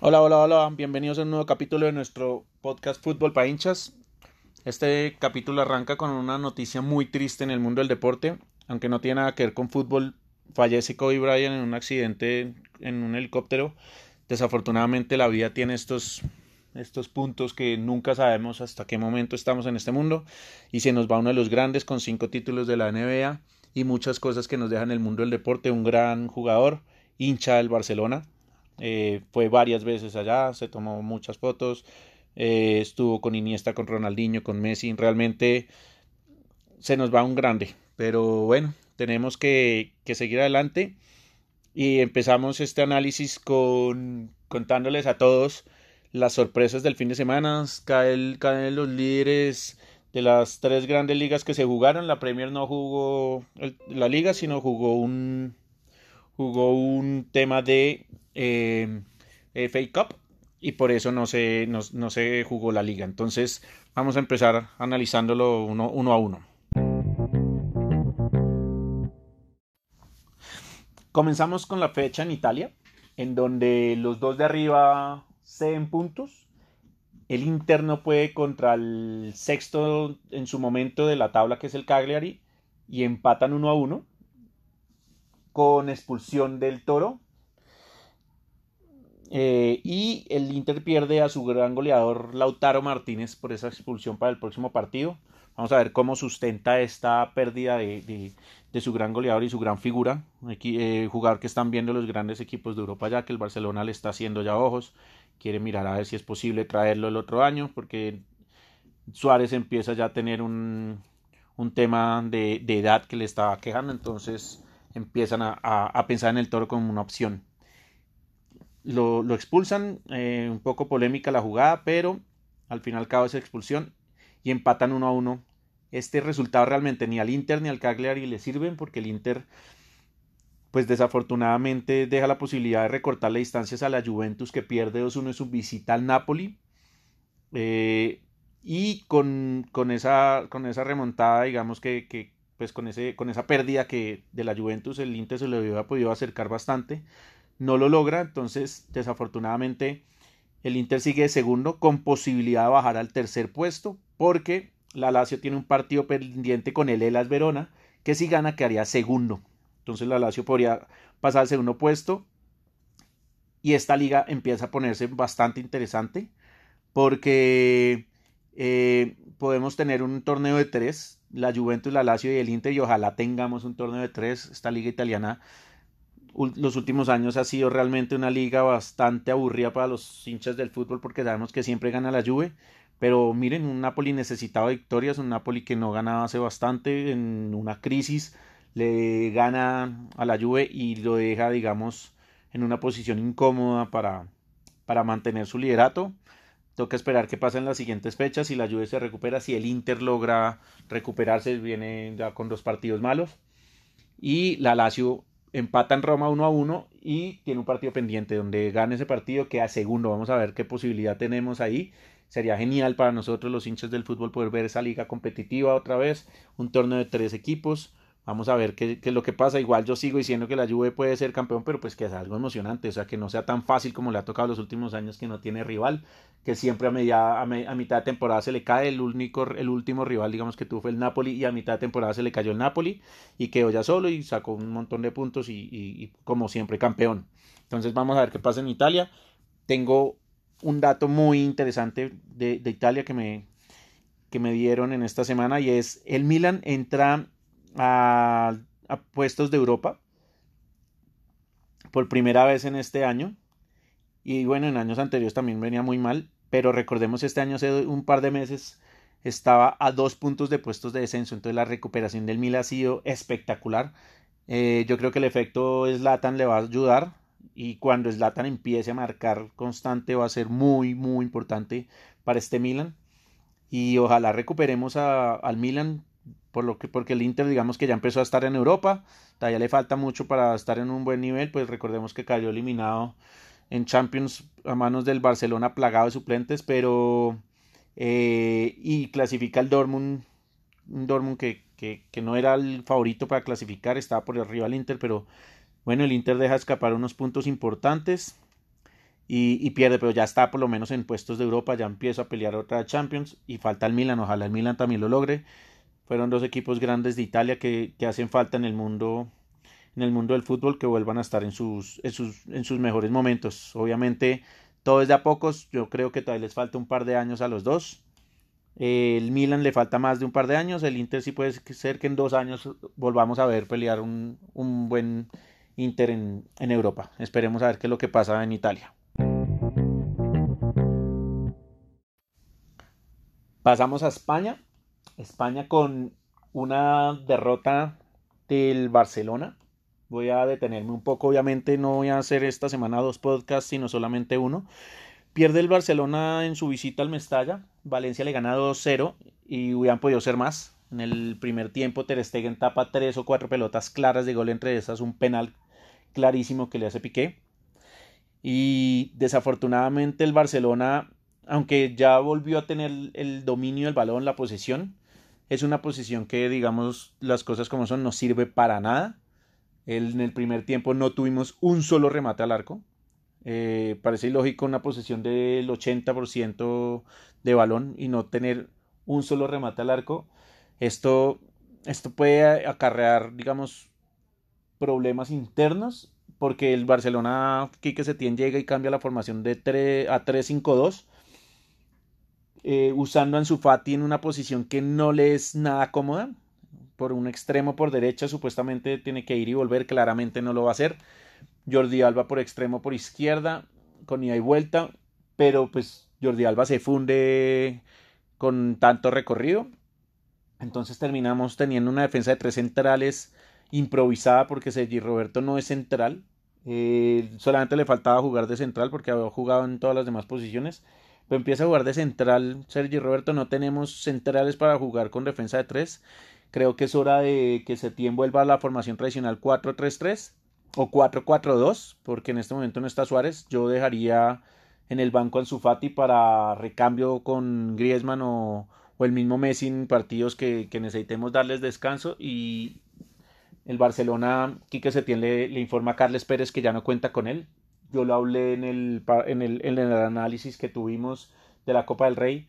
Hola, hola, hola, bienvenidos a un nuevo capítulo de nuestro podcast Fútbol para hinchas. Este capítulo arranca con una noticia muy triste en el mundo del deporte, aunque no tiene nada que ver con fútbol. Fallece Kobe Bryant en un accidente en un helicóptero. Desafortunadamente la vida tiene estos, estos puntos que nunca sabemos hasta qué momento estamos en este mundo y se nos va uno de los grandes con cinco títulos de la NBA y muchas cosas que nos dejan el mundo del deporte. Un gran jugador, hincha del Barcelona eh, fue varias veces allá, se tomó muchas fotos, eh, estuvo con Iniesta, con Ronaldinho, con Messi, realmente se nos va un grande, pero bueno, tenemos que, que seguir adelante y empezamos este análisis con contándoles a todos las sorpresas del fin de semana, caen, caen los líderes de las tres grandes ligas que se jugaron, la Premier no jugó la liga, sino jugó un jugó un tema de eh, FA Cup y por eso no se, no, se jugó la liga. Entonces vamos a empezar analizándolo uno, uno a uno. Comenzamos con la fecha en Italia, en donde los dos de arriba se en puntos. El Inter no puede contra el sexto en su momento de la tabla, que es el Cagliari, y empatan uno a uno con expulsión del Toro eh, y el Inter pierde a su gran goleador Lautaro Martínez por esa expulsión para el próximo partido. Vamos a ver cómo sustenta esta pérdida de, su gran goleador y su gran figura. Aquí, eh, jugador que están viendo los grandes equipos de Europa ya que el Barcelona le está haciendo ya ojos. Quiere mirar a ver si es posible traerlo el otro año porque Suárez empieza ya a tener un, tema de, edad que le estaba quejando. Entonces empiezan a pensar en el toro como una opción lo, lo expulsan, eh, un poco polémica la jugada, pero al final cabo esa expulsión y empatan uno a uno. Este resultado realmente ni al Inter ni al Cagliari le sirven porque el Inter pues desafortunadamente deja la posibilidad de recortarle distancias a la Juventus que pierde 2-1 en su visita al Napoli. Eh, y con, con, esa, con esa remontada, digamos que, que, pues con, ese, con esa pérdida que de la Juventus el Inter se le había podido acercar bastante no lo logra, entonces desafortunadamente el Inter sigue segundo con posibilidad de bajar al tercer puesto porque la Lazio tiene un partido pendiente con el Elas Verona que si gana quedaría segundo. Entonces la Lazio podría pasar al segundo puesto. Y esta liga empieza a ponerse bastante interesante porque eh, podemos tener un torneo de tres, la Juventus, la Lazio y el Inter y ojalá tengamos un torneo de tres, esta liga italiana los últimos años ha sido realmente una liga bastante aburrida para los hinchas del fútbol porque sabemos que siempre gana la Juve, pero miren, un Napoli necesitaba victorias, un Napoli que no ganaba hace bastante en una crisis, le gana a la Juve y lo deja, digamos, en una posición incómoda para, para mantener su liderato. Toca esperar qué pasa en las siguientes fechas, si la Juve se recupera, si el Inter logra recuperarse, viene ya con dos partidos malos. Y la Lazio empata en Roma 1 a 1 y tiene un partido pendiente donde gane ese partido queda segundo. Vamos a ver qué posibilidad tenemos ahí. Sería genial para nosotros los hinchas del fútbol poder ver esa liga competitiva otra vez, un torneo de tres equipos Vamos a ver qué, es lo que pasa. Igual yo sigo diciendo que la Juve puede ser campeón, pero pues que es algo emocionante. O sea, que no sea tan fácil como le ha tocado los últimos años que no tiene rival. Que siempre a, media, a, mitad de temporada se le cae el, único, el último rival, digamos que tuvo fue el Napoli. Y a mitad de temporada se le cayó el Napoli. Y quedó ya solo y sacó un montón de puntos y, como siempre campeón. Entonces vamos a ver qué pasa en Italia. Tengo un dato muy interesante de, de Italia que me, que me dieron en esta semana y es el Milan entra a, puestos de Europa por primera vez en este año. Y bueno, en años anteriores también venía muy mal, pero recordemos este año hace un par de meses estaba a dos puntos de puestos de descenso, entonces la recuperación del Milan ha sido espectacular. Eh, yo creo que el efecto Slatan le va a ayudar y cuando Slatan empiece a marcar constante va a ser muy muy importante para este Milan y ojalá recuperemos al Milan por lo que, porque el Inter digamos que ya empezó a estar en Europa, todavía le falta mucho para estar en un buen nivel, pues recordemos que cayó eliminado en Champions a manos del Barcelona plagado de suplentes, pero eh, y clasifica el Dortmund un Dortmund que, que, que, no era el favorito para clasificar, estaba por arriba del Inter, pero bueno, el Inter deja escapar unos puntos importantes y, y, pierde, pero ya está por lo menos en puestos de Europa, ya empieza a pelear otra Champions y falta el Milan, ojalá el Milan también lo logre. Fueron dos equipos grandes de Italia que, que hacen falta en el mundo en el mundo del fútbol que vuelvan a estar en sus, en sus, en sus mejores momentos. Obviamente todo es de a pocos, yo creo que todavía les falta un par de años a los dos. El Milan le falta más de un par de años, el Inter sí puede ser que en dos años volvamos a ver pelear un, un buen Inter en, en Europa. Esperemos a ver qué es lo que pasa en Italia. Pasamos a España. España con una derrota del Barcelona voy a detenerme un poco. Obviamente no voy a hacer esta semana dos podcasts, sino solamente uno. Pierde el Barcelona en su visita al Mestalla. Valencia le gana 2-0 y hubieran podido ser más. En el primer tiempo Ter Stegen tapa tres o cuatro pelotas claras de gol, entre esas un penal clarísimo que le hace Piqué. Y desafortunadamente el Barcelona, aunque ya volvió a tener el dominio del balón, la posesión, es una posición que, digamos, las cosas como son, no sirve para nada en el primer tiempo no tuvimos un solo remate al arco. Eh, parece ilógico una posesión del 80% de balón y no tener un solo remate al arco. Esto, esto puede acarrear, digamos, problemas internos porque el Barcelona, Quique Setién llega y cambia la formación de 3 a 3-5-2. Eh, usando a Ansu Fati en una posición que no le es nada cómoda, por un extremo por derecha, supuestamente tiene que ir y volver, claramente no lo va a hacer. Jordi Alba por extremo por izquierda, con ida y vuelta, pero pues Jordi Alba se funde con tanto recorrido. Entonces terminamos teniendo una defensa de tres centrales improvisada porque Sergi Roberto no es central. Eh, solamente le faltaba jugar de central porque había jugado en todas las demás posiciones. Pero empieza a jugar de central Sergi Roberto. No tenemos centrales para jugar con defensa de tres. Creo que es hora de que Setién vuelva a la formación tradicional 4-3-3 o 4-4-2, porque en este momento no está Suárez. Yo dejaría en el banco a Fati para recambio con Griezmann o, el mismo Messi en partidos que, necesitemos darles descanso. Y el Barcelona, Quique Setién le, le informa a Carles Pérez que ya no cuenta con él. Yo lo hablé en el, en el, en el análisis que tuvimos de la Copa del Rey.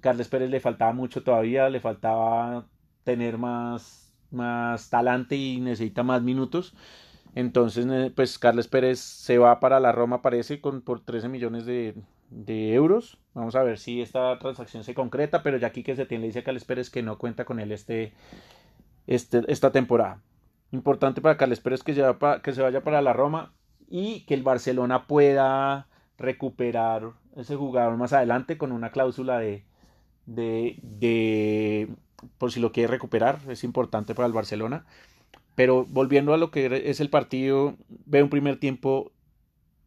Carles Pérez le faltaba mucho todavía, le faltaba tener más, más talante y necesita más minutos. Entonces, pues Carles Pérez se va para la Roma, parece, con, por 13 millones de, de euros. Vamos a ver si esta transacción se concreta, pero ya aquí que se tiene, le dice a Carles Pérez que no cuenta con él este, este, esta temporada. Importante para Carles Pérez que, que se vaya para la Roma y que el Barcelona pueda recuperar ese jugador más adelante con una cláusula de, de, de por si lo quiere recuperar, es importante para el Barcelona. Pero volviendo a lo que es el partido, veo un primer tiempo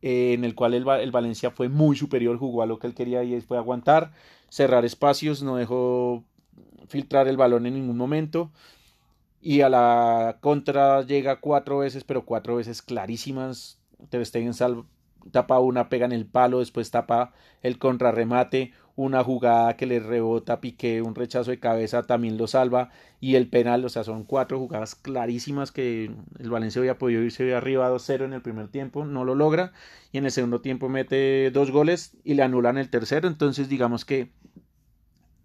eh, en el cual el, el, Valencia fue muy superior, jugó a lo que él quería y fue aguantar, cerrar espacios, no dejó filtrar el balón en ningún momento. Y a la contra llega cuatro veces, pero cuatro veces clarísimas. Ter Stegen tapa una, pega en el palo, después tapa el contrarremate, una jugada que le rebota Piqué, un rechazo de cabeza también lo salva y el penal, o sea, son cuatro jugadas clarísimas que el Valencia había podido irse arriba 2-0 en el primer tiempo, no lo logra y en el segundo tiempo mete dos goles y le anulan el tercero, entonces digamos que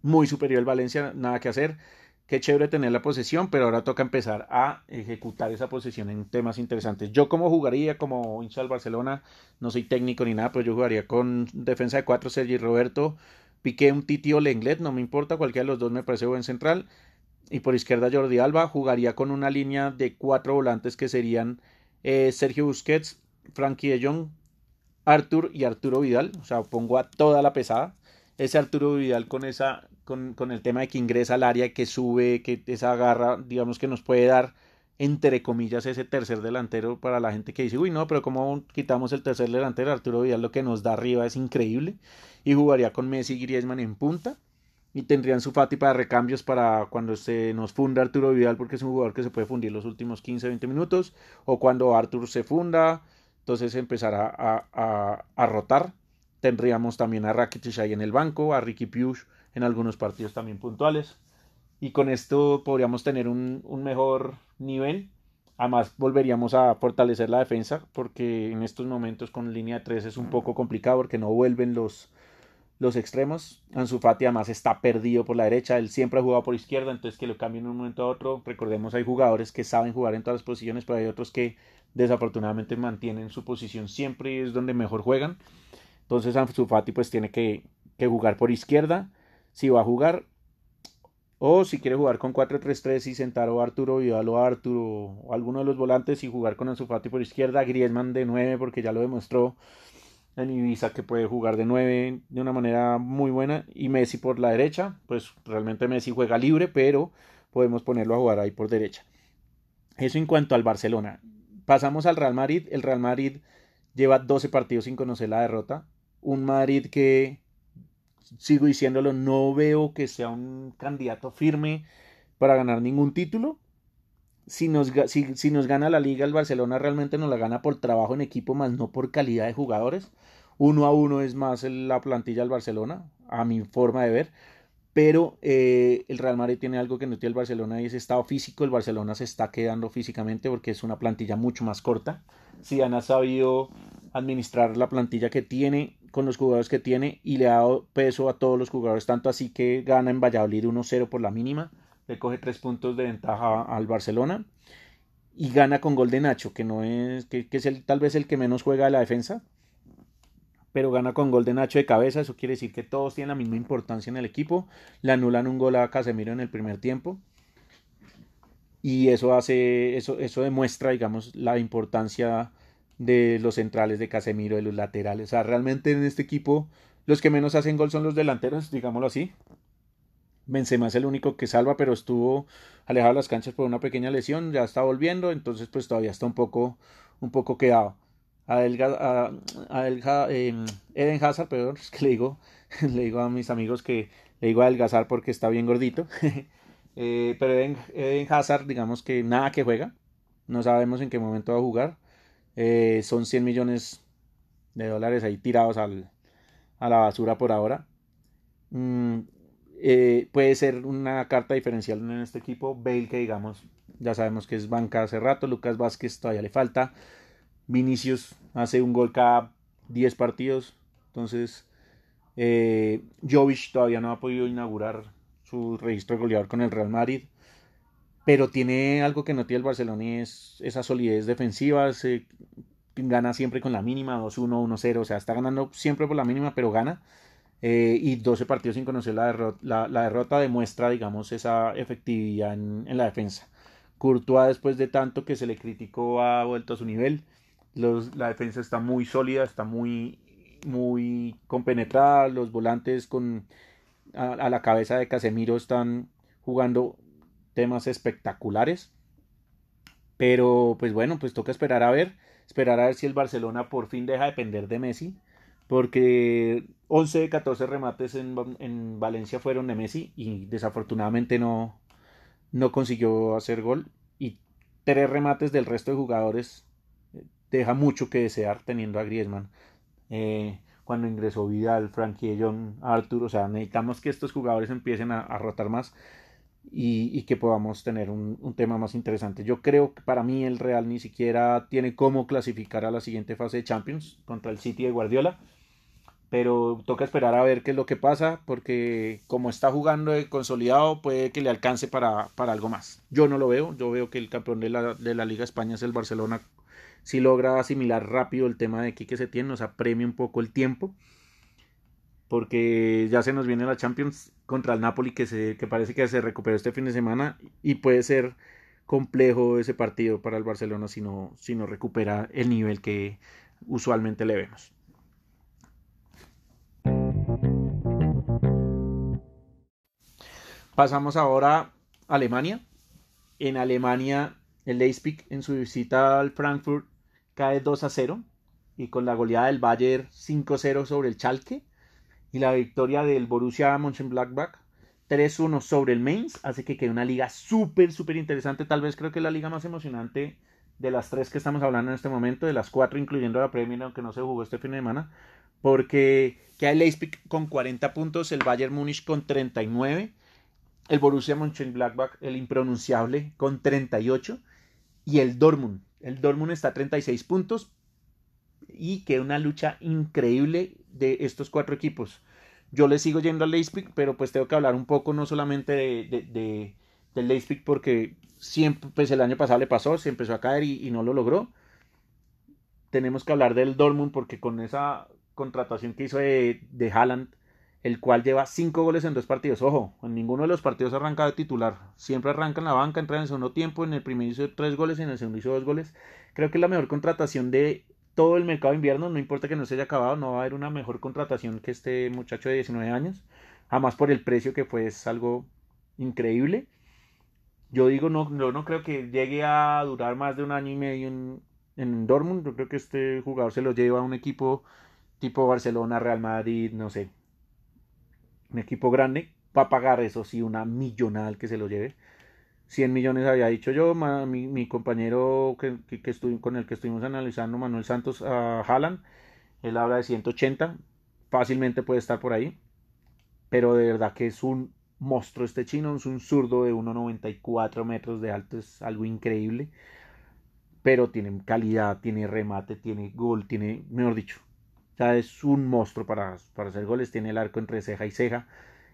muy superior el Valencia, nada que hacer. Qué chévere tener la posesión, pero ahora toca empezar a ejecutar esa posesión en temas interesantes. Yo como jugaría como hincha del Barcelona, no soy técnico ni nada, pero yo jugaría con defensa de cuatro, Sergi Roberto, Piqué un Titi o Lenglet, no me importa, cualquiera de los dos me parece buen central. Y por izquierda Jordi Alba jugaría con una línea de cuatro volantes que serían eh, Sergio Busquets, Frankie de Jong, Artur y Arturo Vidal. O sea, pongo a toda la pesada. Ese Arturo Vidal con esa con, con, el tema de que ingresa al área, que sube, que esa garra, digamos que nos puede dar, entre comillas, ese tercer delantero para la gente que dice, uy, no, pero ¿cómo quitamos el tercer delantero? Arturo Vidal lo que nos da arriba es increíble. Y jugaría con Messi y Griezmann en punta. Y tendrían su Fati para recambios para cuando se nos funda Arturo Vidal, porque es un jugador que se puede fundir los últimos 15, 20 minutos. O cuando Arturo se funda, entonces empezará a rotar. Tendríamos también a Rakitic ahí en el banco, a Ricky Piush en algunos partidos también puntuales. y con esto podríamos tener un, mejor nivel. Además, volveríamos a fortalecer la defensa porque en estos momentos con línea de 3 es un poco complicado porque no vuelven los, los extremos. Ansu Fati además está perdido por la derecha, él siempre ha jugado por izquierda, entonces que lo cambien de un momento a otro. Recordemos, hay jugadores que saben jugar en todas las posiciones, pero hay otros que desafortunadamente mantienen su posición siempre y es donde mejor juegan. Entonces Ansu Fati pues tiene que, jugar por izquierda, si va a jugar, o si quiere jugar con 4-3-3 y sentar a Arturo Vidal o a Arturo o alguno de los volantes y jugar con Ansu Fati por izquierda, Griezmann de 9 porque ya lo demostró en Ibiza que puede jugar de 9 de una manera muy buena y Messi por la derecha, pues realmente Messi juega libre, pero podemos ponerlo a jugar ahí por derecha. Eso en cuanto al Barcelona. Pasamos al Real Madrid. El Real Madrid lleva 12 partidos sin conocer la derrota. Un Madrid que, sigo diciéndolo, no veo que sea un candidato firme para ganar ningún título. Si nos, si, si nos gana la liga, el Barcelona realmente nos la gana por trabajo en equipo, más no por calidad de jugadores uno a uno es más la plantilla del Barcelona, a mi forma de ver. Pero eh, el Real Madrid tiene algo que no tiene el Barcelona y es estado físico. El Barcelona se está quedando físicamente porque es una plantilla mucho más corta. Zidane ha sabido administrar la plantilla que tiene con los jugadores que tiene y le ha dado peso a todos los jugadores, tanto así que gana en Valladolid 1-0 por la mínima, le coge tres puntos de ventaja al Barcelona y gana con gol de Nacho, que no es, que, es el, tal vez el que menos juega de la defensa, pero gana con gol de Nacho de cabeza. Eso quiere decir que todos tienen la misma importancia en el equipo. Le anulan un gol a Casemiro en el primer tiempo. Y eso hace, eso, eso demuestra, digamos, la importancia de los centrales de Casemiro, de los laterales. O sea, realmente en este equipo los que menos hacen gol son los delanteros, digámoslo así. Benzema es el único que salva, pero estuvo alejado de las canchas por una pequeña lesión, ya está volviendo, entonces pues todavía está un poco, un poco quedado a, em, Eden Hazard, perdón, es que le digo, le digo a mis amigos que le digo a adelgazar porque está bien gordito. Eh, pero Eden, Hazard, digamos que nada que juega. No sabemos en qué momento va a jugar. Eh, son 100 millones de dólares ahí tirados al, a la basura por ahora. Mm, eh, puede ser una carta diferencial en este equipo. Bale, que digamos, ya sabemos que es banca hace rato. Lucas Vázquez todavía le falta. Vinicius hace un gol cada 10 partidos. Entonces, eh, Jovic todavía no ha podido inaugurar su registro de goleador con el Real Madrid. Pero tiene algo que no tiene el Barcelona y es esa solidez defensiva. Se gana siempre con la mínima, 2-1, 1-0. O sea, está ganando siempre por la mínima, pero gana. Eh, y 12 partidos sin conocer la derrota, la, derrota demuestra, digamos, esa efectividad en, la defensa. Courtois, después de tanto que se le criticó, ha vuelto a su nivel la defensa está muy sólida, está muy, muy compenetrada. Los volantes con a, la cabeza de Casemiro están jugando temas espectaculares. Pero pues bueno, pues toca esperar a ver, esperar a ver si el Barcelona por fin deja de depender de Messi, porque 11 de 14 remates en, en Valencia fueron de Messi y desafortunadamente no, no consiguió hacer gol y tres remates del resto de jugadores deja mucho que desear teniendo a Griezmann. Eh, cuando ingresó Vidal, Frankie John, Arthur, o sea, necesitamos que estos jugadores empiecen a, rotar más y, que podamos tener un, tema más interesante. Yo creo que para mí el Real ni siquiera tiene cómo clasificar a la siguiente fase de Champions contra el City de Guardiola, pero toca esperar a ver qué es lo que pasa, porque como está jugando el consolidado, puede que le alcance para, para algo más. Yo no lo veo, yo veo que el campeón de la, de la Liga España es el Barcelona si logra asimilar rápido el tema de aquí que se tiene, nos apremia un poco el tiempo, porque ya se nos viene la Champions contra el Napoli que, se, que parece que se recuperó este fin de semana y puede ser complejo ese partido para el Barcelona si no, si no recupera el nivel que usualmente le vemos. Pasamos ahora a Alemania. En Alemania el Leipzig en su visita al Frankfurt cae 2 a 0 y con la goleada del Bayern 5-0 sobre el Schalke y la victoria del Borussia Mönchengladbach 3-1 sobre el Mainz hace que quede una liga súper súper interesante tal vez creo que la liga más emocionante de las tres que estamos hablando en este momento de las cuatro incluyendo la Premier aunque no se jugó este fin de semana porque queda el Leipzig con 40 puntos el Bayern Múnich con 39 el Borussia Mönchengladbach, el impronunciable, con 38, y el Dortmund. El Dortmund está a 36 puntos y queda una lucha increíble de estos cuatro equipos. Yo le sigo yendo al Leipzig, pero pues tengo que hablar un poco no solamente de, de, del Leipzig porque siempre, pues el año pasado le pasó, se empezó a caer y, no lo logró. Tenemos que hablar del Dortmund porque con esa contratación que hizo de, de Haaland, el cual lleva cinco goles en dos partidos. Ojo, en ninguno de los partidos arranca de titular. Siempre arranca en la banca, entra en el segundo tiempo. En el primer hizo tres goles en el segundo hizo dos goles. Creo que es la mejor contratación de todo el mercado de invierno. No importa que no se haya acabado, no va a haber una mejor contratación que este muchacho de 19 años. Jamás por el precio que fue, es algo increíble. Yo digo, no, no, no creo que llegue a durar más de un año y medio en, en Dortmund. Yo creo que este jugador se lo lleva a un equipo tipo Barcelona, Real Madrid, no sé, un equipo grande, va a pagar eso sí una millonal que se lo lleve. 100 millones había dicho yo, mi, mi compañero que, con el que estuvimos analizando, Manuel Santos a Haaland, él habla de 180, fácilmente puede estar por ahí, pero de verdad que es un monstruo este chino, es un zurdo de 1,94 metros de alto, es algo increíble, pero tiene calidad, tiene remate, tiene gol, tiene, mejor dicho, sea, es un monstruo para, para hacer goles, tiene el arco entre ceja y ceja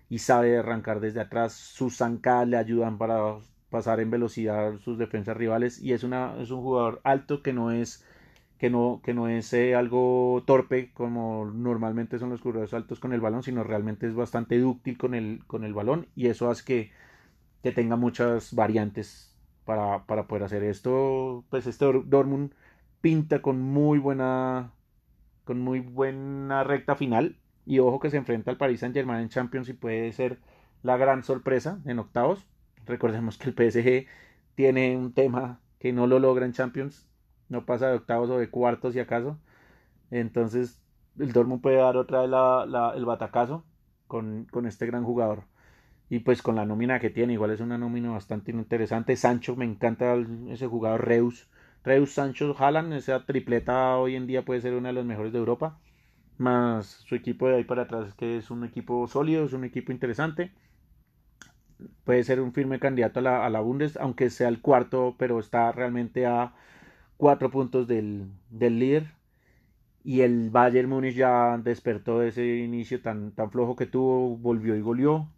y sabe arrancar desde atrás. Sus zancadas le ayudan para pasar en velocidad sus defensas rivales y es, una, es un jugador alto que no es que no, que no es eh, algo torpe como normalmente son los jugadores altos con el balón, sino realmente es bastante dúctil con el, con el balón y eso hace que, que tenga muchas variantes para, para poder hacer esto. Pues este Dortmund pinta con muy buena con muy buena recta final. Y ojo que se enfrenta al Paris Saint Germain en Champions y puede ser la gran sorpresa en octavos. Recordemos que el PSG tiene un tema que no lo logra en Champions. No pasa de octavos o de cuartos si acaso. Entonces el Dortmund puede dar otra vez la, el batacazo con, con este gran jugador. Y pues con la nómina que tiene, igual es una nómina bastante interesante. Sancho, me encanta ese jugador Reus Reus Sancho Haaland, esa tripleta hoy en día puede ser una de las mejores de Europa. Más su equipo de ahí para atrás, que es un equipo sólido, es un equipo interesante. Puede ser un firme candidato a la, a la Bundes, aunque sea el cuarto, pero está realmente a cuatro puntos del, del líder. Y el Bayern Múnich ya despertó de ese inicio tan, tan flojo que tuvo, volvió y goleó.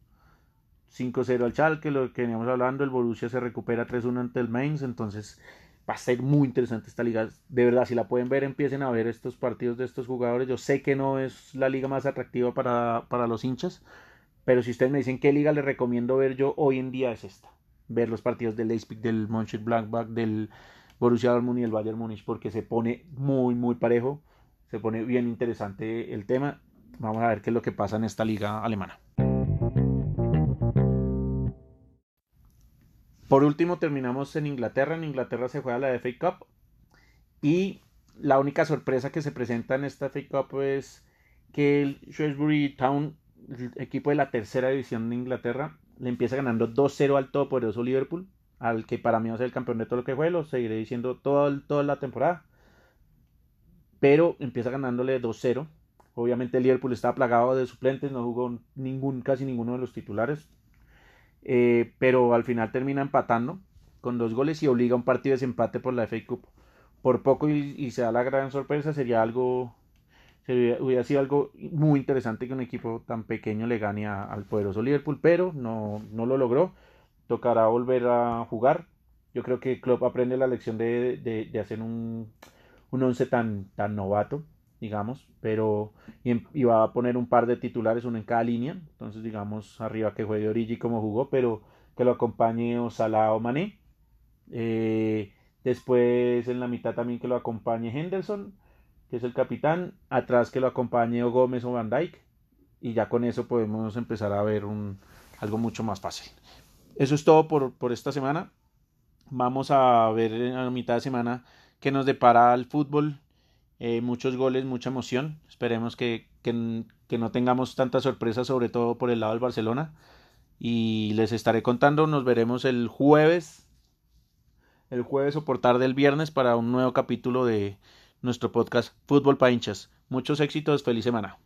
5-0 al Schalke, lo que veníamos hablando, el Borussia se recupera 3-1 ante el Mainz, entonces va a ser muy interesante esta liga. De verdad, si la pueden ver, empiecen a ver estos partidos de estos jugadores. Yo sé que no es la liga más atractiva para, para los hinchas, pero si ustedes me dicen qué liga les recomiendo ver yo hoy en día es esta. Ver los partidos del Leipzig, del Mönchengladbach, del Borussia Dortmund y el Bayern Múnich, porque se pone muy, muy parejo. Se pone bien interesante el tema. Vamos a ver qué es lo que pasa en esta liga alemana. Por último, terminamos en Inglaterra. En Inglaterra se juega la FA Cup. Y la única sorpresa que se presenta en esta FA Cup es que el Shrewsbury Town, el equipo de la tercera división de Inglaterra, le empieza ganando 2-0 al todopoderoso Liverpool, al que para mí va a ser el campeón de todo lo que fue, lo seguiré diciendo todo, toda la temporada. Pero empieza ganándole 2-0. Obviamente el Liverpool está plagado de suplentes, no jugó ningún, casi ninguno de los titulares. Eh, pero al final termina empatando con dos goles y obliga a un partido de desempate por la FA Cup. Por poco y, se da la gran sorpresa, sería algo, sería, hubiera sido algo muy interesante que un equipo tan pequeño le gane al poderoso Liverpool, pero no, no lo logró. Tocará volver a jugar. Yo creo que Klopp aprende la lección de, de, de hacer un, un once tan, tan novato digamos, pero y, va a poner un par de titulares, uno en cada línea, entonces digamos arriba que juegue Origi como jugó, pero que lo acompañe o Mané, eh, después en la mitad también que lo acompañe Henderson, que es el capitán, atrás que lo acompañe o Gómez o Van Dyke, y ya con eso podemos empezar a ver un, algo mucho más fácil. Eso es todo por, por esta semana. Vamos a ver en la mitad de semana qué nos depara el fútbol eh, muchos goles, mucha emoción. Esperemos que, que, que, no tengamos tanta sorpresa, sobre todo por el lado del Barcelona. Y les estaré contando, nos veremos el jueves, el jueves o por tarde el viernes para un nuevo capítulo de nuestro podcast Fútbol para hinchas. Muchos éxitos, feliz semana.